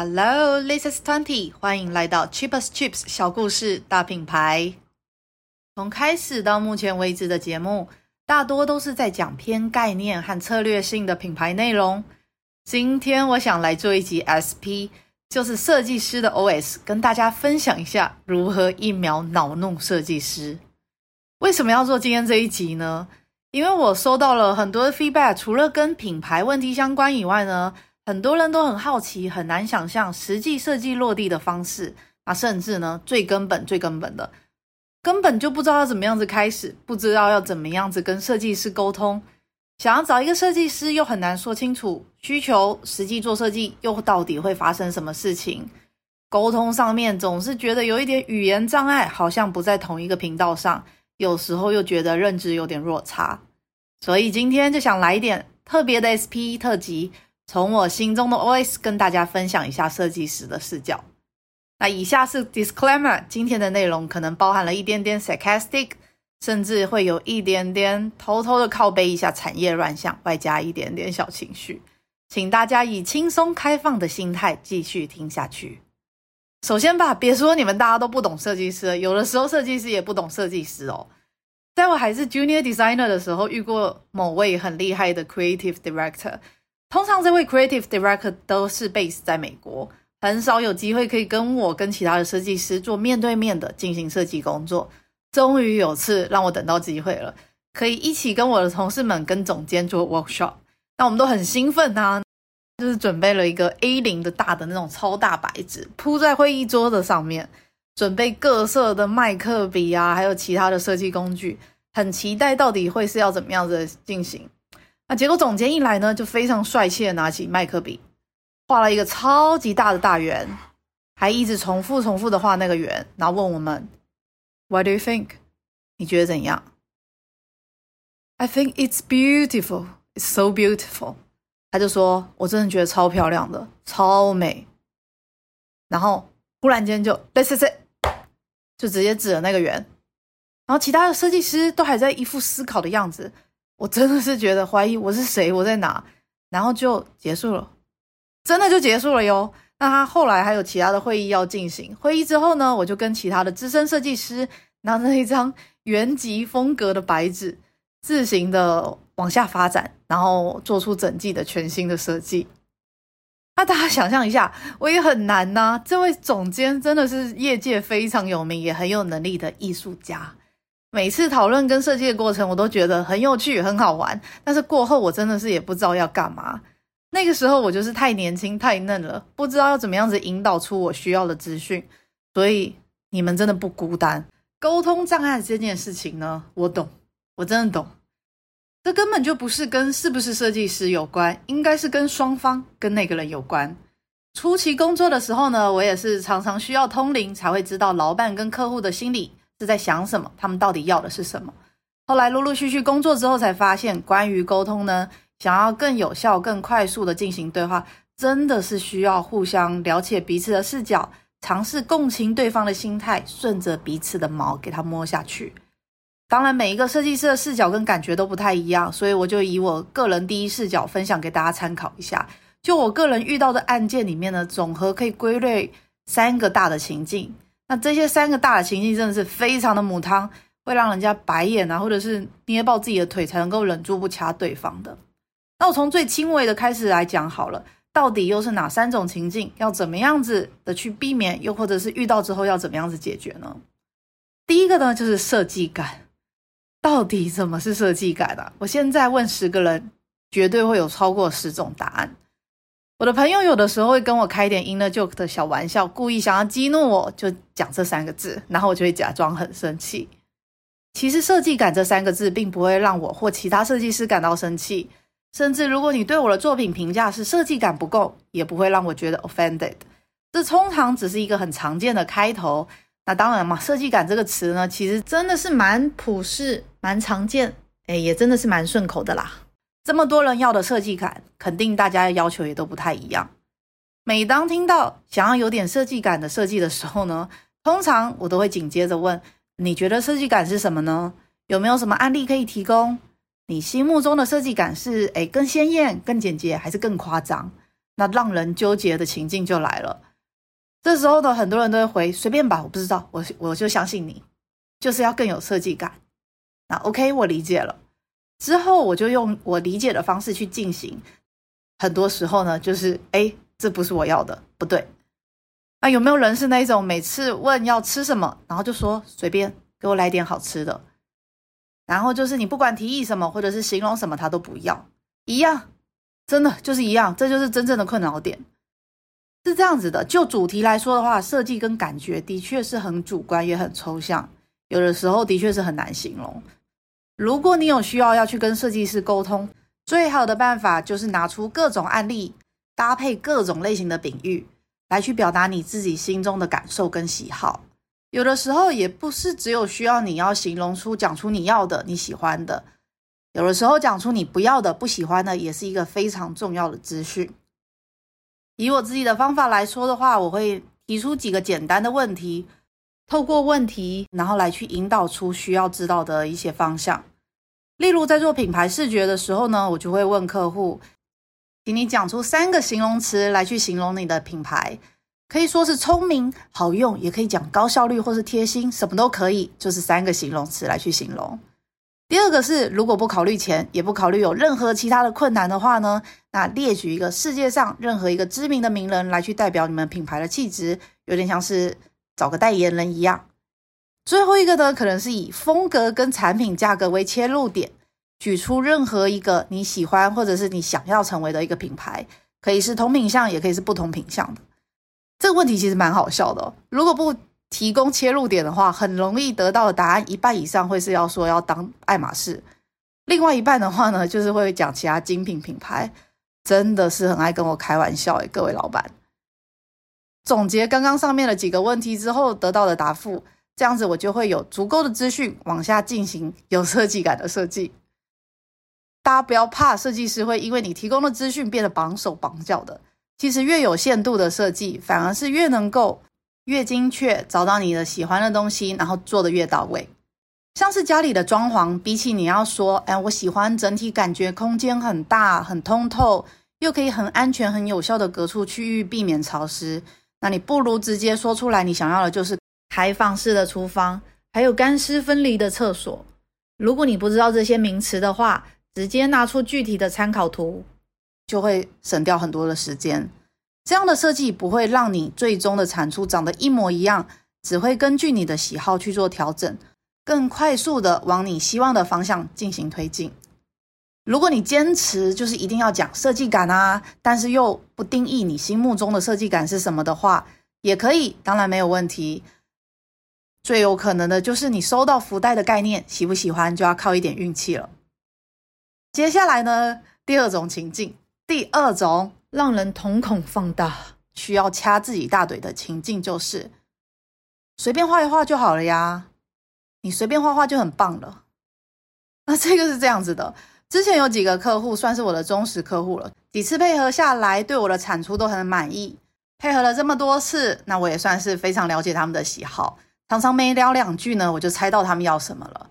Hello, this is Twenty，欢迎来到 Cheap as Chips 小故事大品牌。从开始到目前为止的节目，大多都是在讲偏概念和策略性的品牌内容。今天我想来做一集 SP，就是设计师的 OS，跟大家分享一下如何一秒恼怒设计师。为什么要做今天这一集呢？因为我收到了很多的 feedback，除了跟品牌问题相关以外呢，很多人都很好奇，很难想象实际设计落地的方式。啊，甚至呢，最根本、最根本的，根本就不知道要怎么样子开始，不知道要怎么样子跟设计师沟通。想要找一个设计师，又很难说清楚需求，实际做设计又到底会发生什么事情。沟通上面总是觉得有一点语言障碍，好像不在同一个频道上。有时候又觉得认知有点落差，所以今天就想来一点特别的 SP 特辑。从我心中的 OS 跟大家分享一下设计师的视角。那以下是 Disclaimer，今天的内容可能包含了一点点 sarcastic，甚至会有一点点偷偷的靠背一下产业乱象，外加一点点小情绪，请大家以轻松开放的心态继续听下去。首先吧，别说你们大家都不懂设计师，有的时候设计师也不懂设计师哦。在我还是 Junior Designer 的时候，遇过某位很厉害的 Creative Director。通常这位 creative director 都是 base 在美国，很少有机会可以跟我跟其他的设计师做面对面的进行设计工作。终于有次让我等到机会了，可以一起跟我的同事们跟总监做 workshop。那我们都很兴奋啊，就是准备了一个 A0 的大的那种超大白纸铺在会议桌的上面，准备各色的麦克笔啊，还有其他的设计工具，很期待到底会是要怎么样子进行。那结果总监一来呢，就非常帅气的拿起麦克笔，画了一个超级大的大圆，还一直重复重复的画那个圆，然后问我们：“What do you think？” 你觉得怎样？“I think it's beautiful. It's so beautiful.” 他就说：“我真的觉得超漂亮的，超美。”然后忽然间就 “This is it”，就直接指了那个圆，然后其他的设计师都还在一副思考的样子。我真的是觉得怀疑我是谁，我在哪，然后就结束了，真的就结束了哟。那他后来还有其他的会议要进行，会议之后呢，我就跟其他的资深设计师拿着一张原级风格的白纸，自行的往下发展，然后做出整季的全新的设计。那大家想象一下，我也很难呐、这位总监真的是业界非常有名，也很有能力的艺术家。每次讨论跟设计的过程，我都觉得很有趣、很好玩。但是过后，我真的是也不知道要干嘛。那个时候，我就是太年轻、太嫩了，不知道要怎么样子引导出我需要的资讯。所以你们真的不孤单。沟通障碍这件事情呢，我懂，我真的懂。这根本就不是跟是不是设计师有关，应该是跟双方、跟那个人有关。初期工作的时候呢，我也是常常需要通灵，才会知道老板跟客户的心理。是在想什么？他们到底要的是什么？后来陆陆续续工作之后，才发现，关于沟通呢，想要更有效、更快速的进行对话，真的是需要互相了解彼此的视角，尝试共情对方的心态，顺着彼此的毛给他摸下去。当然，每一个设计师的视角跟感觉都不太一样，所以我就以我个人第一视角分享给大家参考一下。就我个人遇到的案件里面呢，总和可以归类三个大的情境。那这些三个大的情境真的是非常的母汤，会让人家白眼啊，或者是捏爆自己的腿才能够忍住不掐对方的。那我从最轻微的开始来讲好了，到底又是哪三种情境？要怎么样子的去避免？又或者是遇到之后要怎么样子解决呢？第一个呢，就是设计感。到底什么是设计感啊？我现在问十个人，绝对会有超过十种答案。我的朋友有的时候会跟我开点 inner joke 的小玩笑，故意想要激怒我，就讲这三个字，然后我就会假装很生气。其实设计感这三个字并不会让我或其他设计师感到生气，甚至如果你对我的作品评价是设计感不够，也不会让我觉得 offended。这通常只是一个很常见的开头。那当然嘛，设计感这个词呢，其实真的是蛮普世、蛮常见，诶，也真的是蛮顺口的啦。这么多人要的设计感，肯定大家的要求也都不太一样。每当听到想要有点设计感的设计的时候呢，通常我都会紧接着问：你觉得设计感是什么呢？有没有什么案例可以提供？你心目中的设计感是诶更鲜艳、更简洁，还是更夸张？那让人纠结的情境就来了。这时候呢，很多人都会回随便吧，我不知道，我我就相信你，就是要更有设计感。那 OK，我理解了。之后我就用我理解的方式去进行。很多时候呢，就是哎，这不是我要的，不对。那有没有人是那种每次问要吃什么，然后就说随便给我来点好吃的，然后就是你不管提议什么或者是形容什么，他都不要，一样，真的就是一样，这就是真正的困扰点。是这样子的，就主题来说的话，设计跟感觉的确是很主观，也很抽象，有的时候的确是很难形容。如果你有需要要去跟设计师沟通，最好的办法就是拿出各种案例，搭配各种类型的比喻，来去表达你自己心中的感受跟喜好。有的时候也不是只有需要你要形容出、讲出你要的、你喜欢的，有的时候讲出你不要的、不喜欢的，也是一个非常重要的资讯。以我自己的方法来说的话，我会提出几个简单的问题，透过问题，然后来去引导出需要知道的一些方向。例如，在做品牌视觉的时候呢，我就会问客户，请你讲出三个形容词来去形容你的品牌，可以说是聪明、好用，也可以讲高效率或是贴心，什么都可以，就是三个形容词来去形容。第二个是，如果不考虑钱，也不考虑有任何其他的困难的话呢，那列举一个世界上任何一个知名的名人来去代表你们品牌的气质，有点像是找个代言人一样。最后一个呢，可能是以风格跟产品价格为切入点，举出任何一个你喜欢或者是你想要成为的一个品牌，可以是同品项，也可以是不同品项的。这个问题其实蛮好笑的哦，如果不提供切入点的话，很容易得到的答案一半以上会是要说要当爱马仕，另外一半的话呢，就是会讲其他精品品牌，真的是很爱跟我开玩笑诶，各位老板。总结刚刚上面的几个问题之后得到的答复，这样子我就会有足够的资讯往下进行有设计感的设计。大家不要怕，设计师会因为你提供的资讯变得绑手绑脚的。其实越有限度的设计，反而是越能够。越精确，找到你的喜欢的东西，然后做得越到位。像是家里的装潢，比起你要说，哎，我喜欢整体感觉空间很大、很通透，又可以很安全、很有效的隔出区域，避免潮湿。那你不如直接说出来，你想要的就是开放式的厨房，还有干湿分离的厕所。如果你不知道这些名词的话，直接拿出具体的参考图，就会省掉很多的时间。这样的设计不会让你最终的产出长得一模一样，只会根据你的喜好去做调整，更快速的往你希望的方向进行推进。如果你坚持就是一定要讲设计感啊，但是又不定义你心目中的设计感是什么的话，也可以，当然没有问题。最有可能的就是你收到福袋的概念，喜不喜欢就要靠一点运气了。接下来呢，第二种情境，第二种。让人瞳孔放大，需要掐自己大腿的情境就是随便画一画就好了呀，你随便画画就很棒了。那这个是这样子的，之前有几个客户算是我的忠实客户了，几次配合下来，对我的产出都很满意。配合了这么多次，那我也算是非常了解他们的喜好，常常没聊两句呢，我就猜到他们要什么了。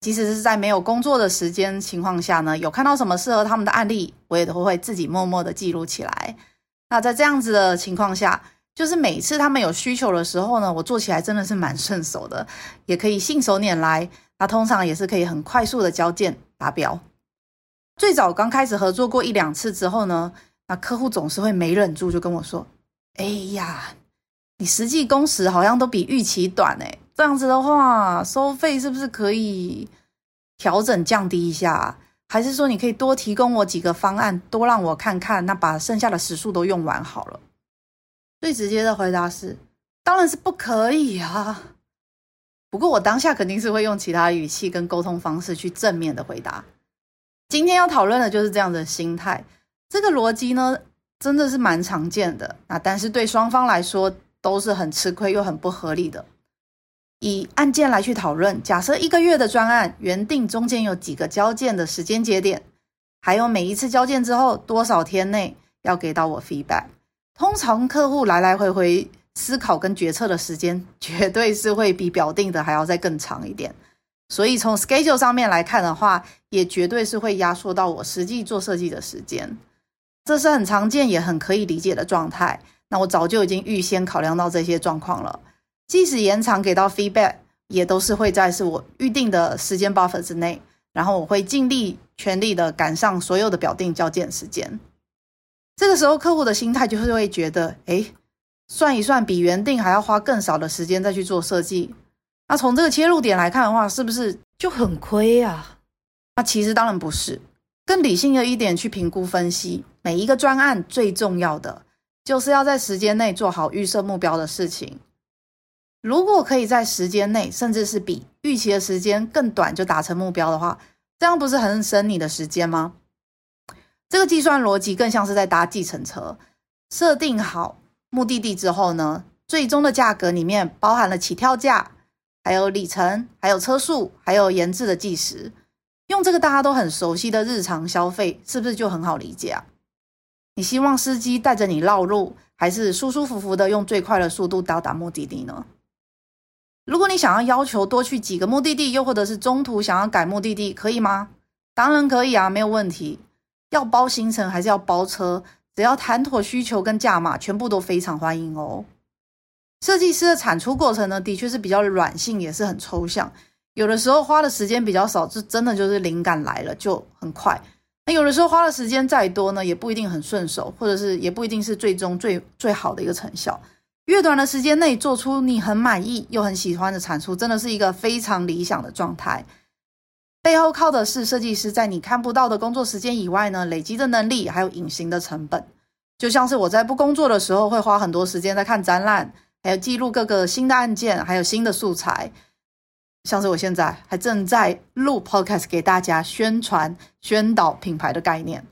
即使是在没有工作的时间情况下呢，有看到什么适合他们的案例，我也都会自己默默的记录起来。那在这样子的情况下，就是每次他们有需求的时候呢，我做起来真的是蛮顺手的，也可以信手拈来。那通常也是可以很快速的交件达标。最早刚开始合作过一两次之后呢，那客户总是会没忍住就跟我说：“哎呀，你实际工时好像都比预期短哎。”这样子的话，收费是不是可以调整降低一下？还是说你可以多提供我几个方案，多让我看看，那把剩下的时数都用完好了？最直接的回答是，当然是不可以啊。不过我当下肯定是会用其他语气跟沟通方式去正面的回答。今天要讨论的就是这样的心态，这个逻辑呢，真的是蛮常见的。那但是对双方来说都是很吃亏又很不合理的。以案件来去讨论，假设一个月的专案原定中间有几个交件的时间节点，还有每一次交件之后多少天内要给到我 feedback。通常客户来来回回思考跟决策的时间，绝对是会比表定的还要再更长一点。所以从 schedule 上面来看的话，也绝对是会压缩到我实际做设计的时间。这是很常见也很可以理解的状态。那我早就已经预先考量到这些状况了，即使延长给到 feedback，也都是会在是我预定的时间 buffer 之内，然后我会尽力全力的赶上所有的表定交件时间。这个时候客户的心态就是会觉得，哎，算一算比原定还要花更少的时间再去做设计，那从这个切入点来看的话，是不是就很亏啊？那其实当然不是，更理性的一点去评估分析，每一个专案最重要的。就是要在时间内做好预设目标的事情。如果可以在时间内，甚至是比预期的时间更短就达成目标的话，这样不是很省你的时间吗？这个计算逻辑更像是在搭计程车，设定好目的地之后呢，最终的价格里面包含了起跳价，还有里程，还有车速，还有延至的计时。用这个大家都很熟悉的日常消费，是不是就很好理解啊？你希望司机带着你绕路，还是舒舒服服的用最快的速度到达目的地呢？如果你想要要求多去几个目的地，又或者是中途想要改目的地，可以吗？当然可以啊，没有问题。要包行程还是要包车，只要谈妥需求跟价码，全部都非常欢迎哦。设计师的产出过程呢，的确是比较软性，也是很抽象，有的时候花的时间比较少，就真的就是灵感来了就很快。那有的时候花的时间再多呢，也不一定很顺手，或者是也不一定是最终最最好的一个成效。越短的时间内做出你很满意又很喜欢的产出，真的是一个非常理想的状态。背后靠的是设计师在你看不到的工作时间以外呢，累积的能力还有隐形的成本。就像是我在不工作的时候，会花很多时间在看展览，还有记录各个新的案件，还有新的素材。像是我现在还正在录 podcast 给大家宣传宣导品牌的概念，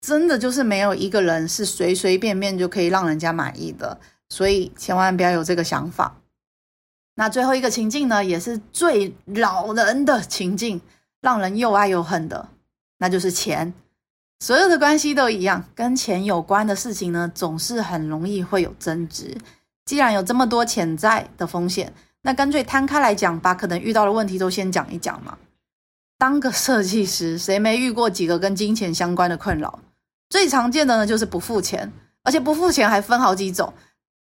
真的就是没有一个人是随随便便就可以让人家满意的，所以千万不要有这个想法。那最后一个情境呢，也是最恼人的情境，让人又爱又恨的，那就是钱。所有的关系都一样，跟钱有关的事情呢，总是很容易会有争执。既然有这么多潜在的风险。那干脆摊开来讲，把可能遇到的问题都先讲一讲嘛。当个设计师，谁没遇过几个跟金钱相关的困扰？最常见的呢，就是不付钱，而且不付钱还分好几种。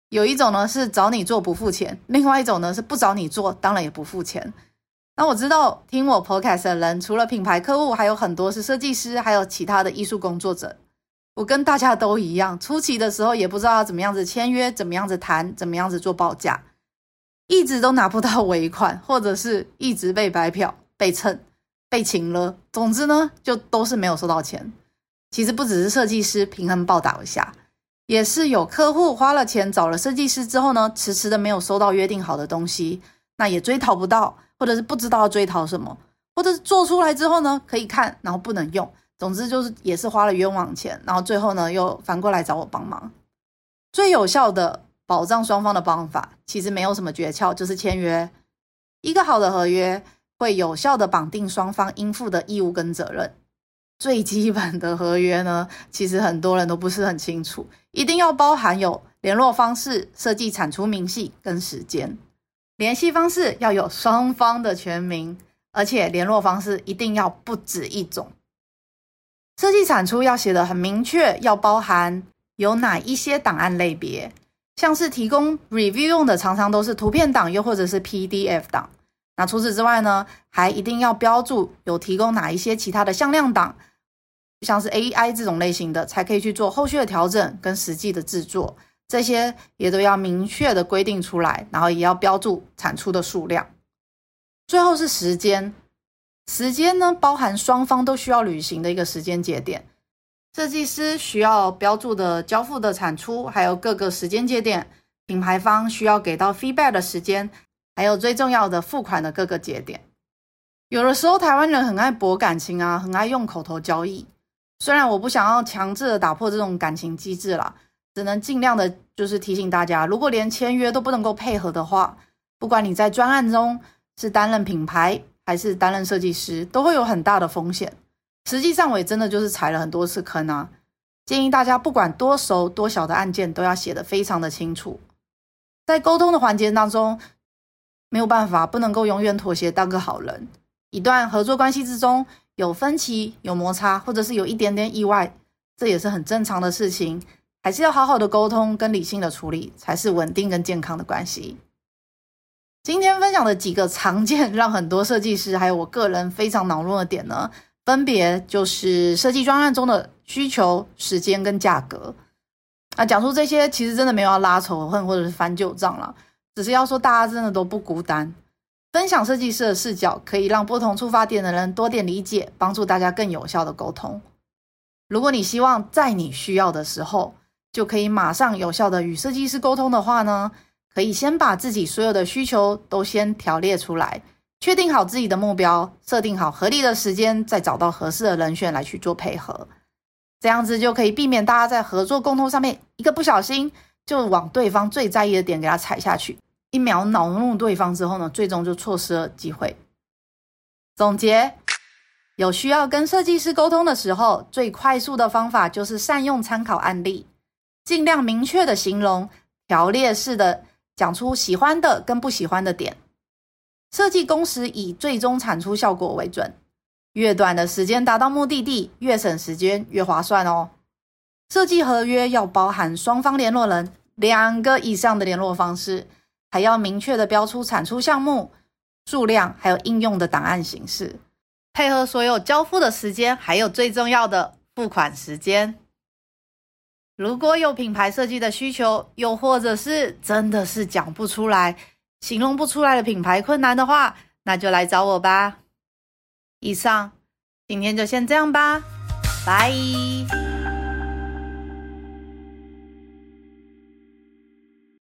有一种呢是找你做不付钱，另外一种呢是不找你做，当然也不付钱。那我知道听我 podcast 的人，除了品牌客户，还有很多是设计师，还有其他的艺术工作者。我跟大家都一样，初期的时候也不知道怎么样子签约，怎么样子谈，怎么样子做报价。一直都拿不到尾款，或者是一直被白嫖、被蹭、被请了。总之呢，就都是没有收到钱。其实不只是设计师平衡报答一下，也是有客户花了钱找了设计师之后呢，迟迟的没有收到约定好的东西，那也追讨不到，或者是不知道要追讨什么，或者是做出来之后呢，可以看，然后不能用。总之就是也是花了冤枉钱，然后最后呢又反过来找我帮忙。最有效的。保障双方的方法其实没有什么诀窍，就是签约。一个好的合约会有效的绑定双方应负的义务跟责任。最基本的合约呢，其实很多人都不是很清楚，一定要包含有联络方式、设计产出明细跟时间。联系方式要有双方的全名，而且联络方式一定要不止一种。设计产出要写得很明确，要包含有哪一些档案类别。像是提供 review 用的，常常都是图片档，又或者是 PDF 档。那除此之外呢，还一定要标注有提供哪一些其他的向量档，像是 AI 这种类型的，才可以去做后续的调整跟实际的制作。这些也都要明确的规定出来，然后也要标注产出的数量。最后是时间，时间呢，包含双方都需要履行的一个时间节点。设计师需要标注的交付的产出，还有各个时间节点；品牌方需要给到 feedback 的时间，还有最重要的付款的各个节点。有的时候台湾人很爱博感情啊，很爱用口头交易。虽然我不想要强制的打破这种感情机制了，只能尽量的就是提醒大家，如果连签约都不能够配合的话，不管你在专案中是担任品牌还是担任设计师，都会有很大的风险。实际上，我也真的就是踩了很多次坑啊！建议大家不管多熟多小的案件，都要写得非常的清楚。在沟通的环节当中，没有办法，不能够永远妥协当个好人。一段合作关系之中，有分歧、有摩擦，或者是有一点点意外，这也是很正常的事情，还是要好好的沟通跟理性的处理，才是稳定跟健康的关系。今天分享的几个常见 让很多设计师还有我个人非常恼怒的点呢，分别就是设计专案中的需求、时间跟价格。啊，讲出这些其实真的没有要拉仇恨或者是翻旧账了，只是要说大家真的都不孤单。分享设计师的视角，可以让不同出发点的人多点理解，帮助大家更有效的沟通。如果你希望在你需要的时候，就可以马上有效的与设计师沟通的话呢，可以先把自己所有的需求都先条列出来，确定好自己的目标，设定好合理的时间，再找到合适的人选来去做配合。这样子就可以避免大家在合作沟通上面一个不小心就往对方最在意的点给他踩下去，一秒恼怒对方之后呢，最终就错失了机会。总结，有需要跟设计师沟通的时候，最快速的方法就是善用参考案例，尽量明确的形容，条列式的。讲出喜欢的跟不喜欢的点，设计工时以最终产出效果为准，越短的时间达到目的地，越省时间越划算哦。设计合约要包含双方联络人两个以上的联络方式，还要明确的标出产出项目数量，还有应用的档案形式，配合所有交付的时间，还有最重要的付款时间。如果有品牌设计的需求，又或者是真的是讲不出来、形容不出来的品牌困难的话，那就来找我吧。以上，今天就先这样吧，拜。